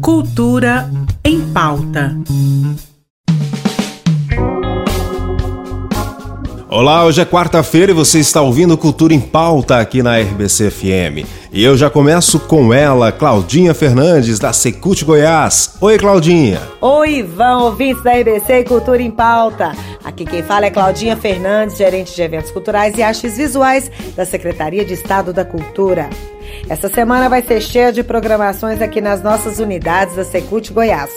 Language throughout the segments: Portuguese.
Cultura em pauta. Olá, hoje é quarta-feira e você está ouvindo Cultura em Pauta aqui na RBC FM. E eu já começo com ela, Claudinha Fernandes, da Secult Goiás. Oi, Claudinha. Oi, Ivan, ouvintes da RBC Cultura em Pauta. Aqui quem fala é Claudinha Fernandes, gerente de eventos culturais e artes visuais da Secretaria de Estado da Cultura. Essa semana vai ser cheia de programações aqui nas nossas unidades da Secult Goiás.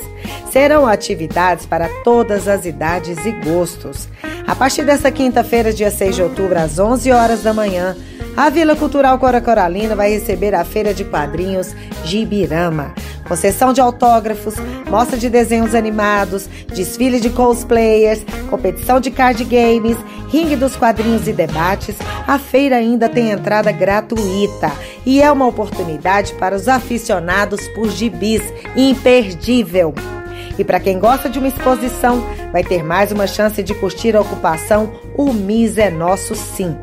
Serão atividades para todas as idades e gostos. A partir desta quinta-feira, dia 6 de outubro, às 11 horas da manhã, a Vila Cultural Cora Coralina vai receber a Feira de Quadrinhos Gibirama. Concessão de autógrafos, mostra de desenhos animados, desfile de cosplayers, competição de card games, ringue dos quadrinhos e debates. A feira ainda tem entrada gratuita e é uma oportunidade para os aficionados por gibis imperdível. E para quem gosta de uma exposição, vai ter mais uma chance de curtir a ocupação O MIS é Nosso Sim.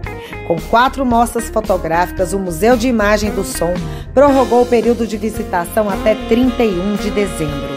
Com quatro mostras fotográficas, o Museu de Imagem do Som prorrogou o período de visitação até 31 de dezembro.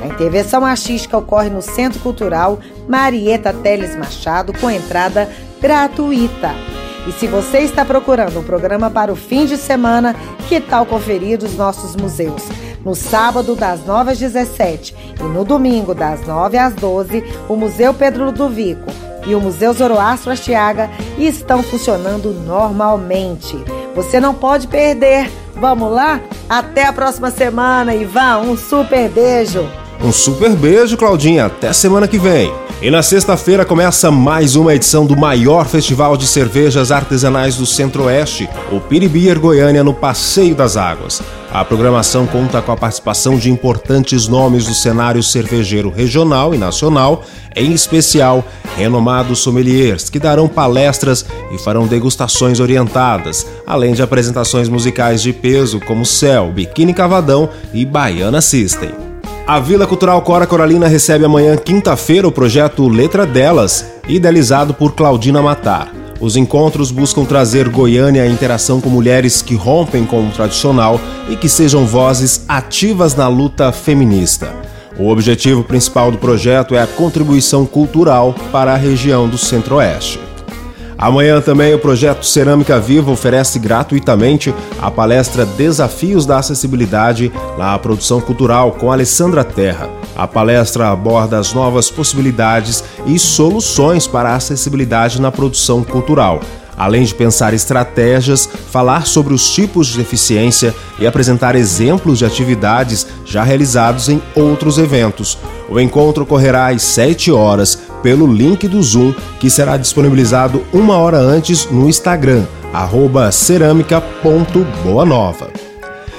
A intervenção artística ocorre no Centro Cultural Marieta Teles Machado, com entrada gratuita. E se você está procurando um programa para o fim de semana, que tal conferir os nossos museus? No sábado, das 9 às 17 e no domingo, das 9 às 12, o Museu Pedro Ludovico e o Museu Zoroastro Astiaga estão funcionando normalmente. Você não pode perder. Vamos lá? Até a próxima semana, Ivan. Um super beijo. Um super beijo, Claudinha. Até semana que vem. E na sexta-feira começa mais uma edição do maior festival de cervejas artesanais do Centro-Oeste, o Piribier Goiânia no Passeio das Águas. A programação conta com a participação de importantes nomes do cenário cervejeiro regional e nacional, em especial renomados sommeliers, que darão palestras e farão degustações orientadas, além de apresentações musicais de peso como Céu, Biquíni Cavadão e Baiana System. A Vila Cultural Cora Coralina recebe amanhã, quinta-feira, o projeto Letra Delas, idealizado por Claudina Matar. Os encontros buscam trazer Goiânia à interação com mulheres que rompem com o tradicional e que sejam vozes ativas na luta feminista. O objetivo principal do projeto é a contribuição cultural para a região do Centro-Oeste. Amanhã também o projeto Cerâmica Viva oferece gratuitamente a palestra Desafios da Acessibilidade na Produção Cultural com Alessandra Terra. A palestra aborda as novas possibilidades e soluções para a acessibilidade na produção cultural além de pensar estratégias, falar sobre os tipos de deficiência e apresentar exemplos de atividades já realizados em outros eventos. O encontro ocorrerá às 7 horas pelo link do Zoom, que será disponibilizado uma hora antes no Instagram, cerâmica.boanova.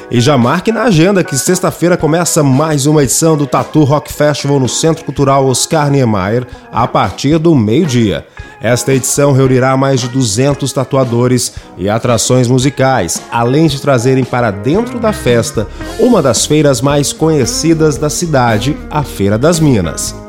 E já marque na agenda que sexta-feira começa mais uma edição do Tatu Rock Festival no Centro Cultural Oscar Niemeyer, a partir do meio-dia. Esta edição reunirá mais de 200 tatuadores e atrações musicais, além de trazerem para dentro da festa uma das feiras mais conhecidas da cidade, a Feira das Minas.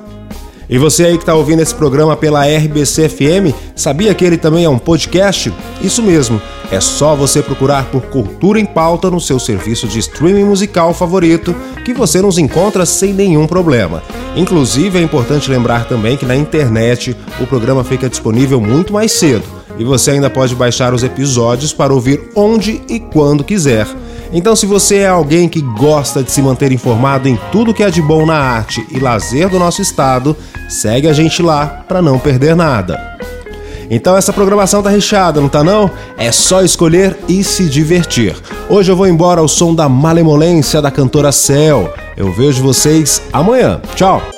E você aí que está ouvindo esse programa pela RBC FM, sabia que ele também é um podcast? Isso mesmo, é só você procurar por Cultura em Pauta no seu serviço de streaming musical favorito que você nos encontra sem nenhum problema. Inclusive, é importante lembrar também que na internet o programa fica disponível muito mais cedo e você ainda pode baixar os episódios para ouvir onde e quando quiser. Então, se você é alguém que gosta de se manter informado em tudo que é de bom na arte e lazer do nosso estado, segue a gente lá para não perder nada. Então essa programação tá recheada, não tá não? É só escolher e se divertir. Hoje eu vou embora ao som da malemolência da cantora Cel. Eu vejo vocês amanhã. Tchau.